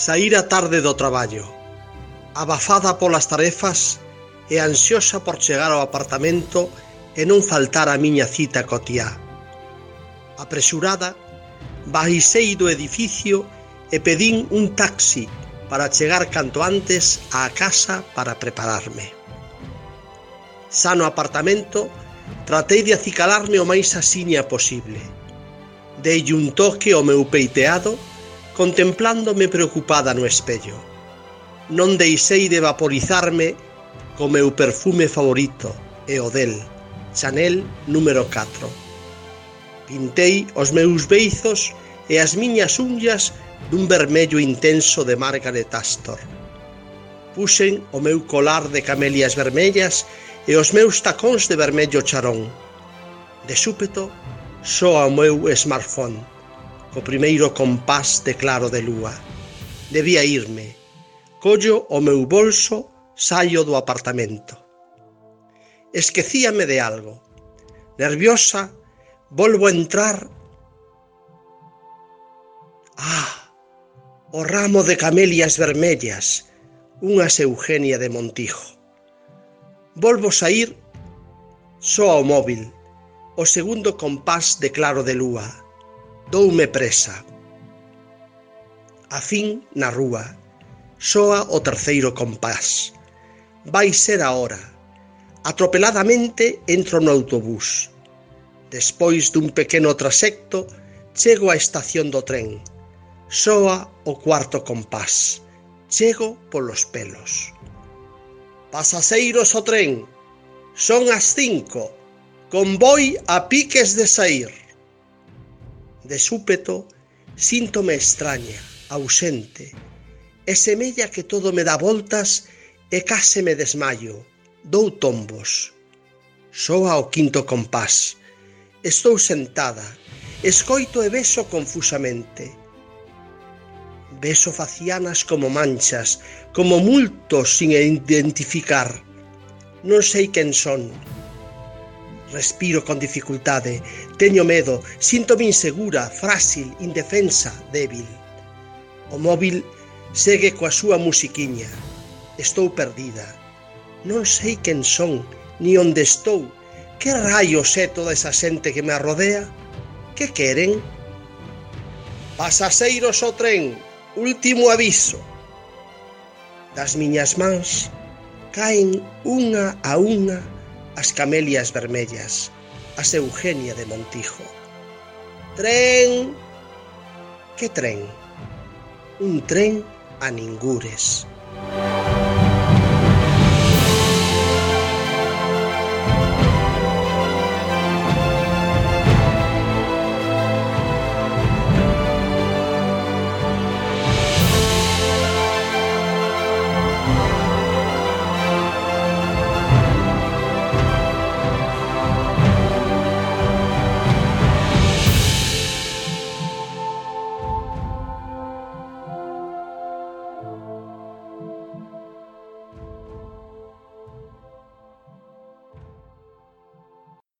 Saíra tarde do traballo, abafada polas tarefas e ansiosa por chegar ao apartamento e non faltar a miña cita cotiá. Apresurada, baixei do edificio e pedín un taxi para chegar canto antes á casa para prepararme. Xa no apartamento, tratei de acicalarme o máis asiña posible. Dei un toque ao meu peiteado contemplándome preocupada no espello. Non deixei de vaporizarme co meu perfume favorito, e o del, Chanel número 4. Pintei os meus beizos e as miñas unllas dun vermello intenso de Margaret Astor. Puxen o meu colar de camelias vermellas e os meus tacóns de vermello charón. De súpeto, soa o meu smartphone co primeiro compás de claro de lúa. Debía irme. Collo o meu bolso, saio do apartamento. Esquecíame de algo. Nerviosa, volvo a entrar. Ah, o ramo de camelias vermellas, unhas Eugenia de Montijo. Volvo sair, só ao móvil, o segundo compás de claro de lúa Doume presa. A fin na rúa soa o terceiro compás. Vai ser a hora. Atropeladamente entro no autobús. Despois dun pequeno trasecto, chego á estación do tren. Soa o cuarto compás. Chego polos pelos. Pasaseiros o tren. Son as cinco. Convoi a piques de sair. De súpeto, síntome extraña, ausente, e semella que todo me dá voltas e case me desmayo, dou tombos. Soa o quinto compás. Estou sentada, escoito e beso confusamente. Beso facianas como manchas, como multos sin identificar. Non sei quen son, respiro con dificultade, Teño medo, síntome insegura, frágil, indefensa, débil. O móvil segue coa súa musiquiña. Estou perdida. Non sei quen son, ni onde estou. Que raios é toda esa xente que me arrodea? Que queren? Pasaseiros o tren, último aviso. Das miñas mans caen unha a unha as camelias vermellas Eugenia de Montijo. Tren! Que tren? Un tren a ningures.